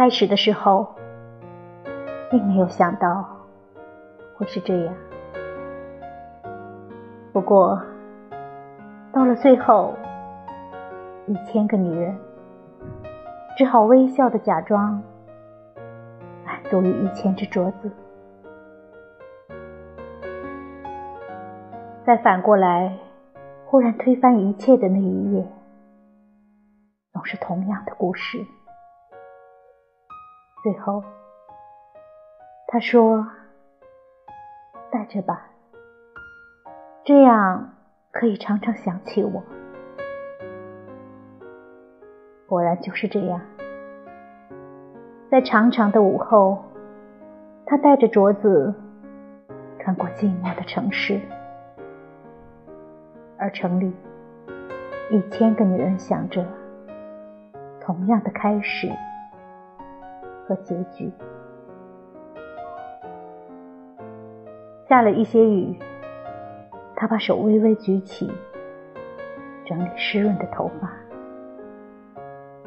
开始的时候，并没有想到会是这样。不过，到了最后，一千个女人只好微笑的假装满足于一千只镯子。再反过来，忽然推翻一切的那一页，总是同样的故事。最后，他说：“带着吧。”这样可以常常想起我。果然就是这样，在长长的午后，他带着镯子穿过寂寞的城市，而城里一千个女人想着同样的开始和结局。下了一些雨。他把手微微举起，整理湿润的头发，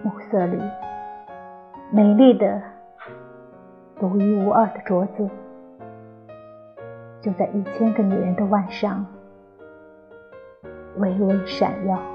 暮色里美丽的、独一无二的镯子，就在一千个女人的腕上微微闪耀。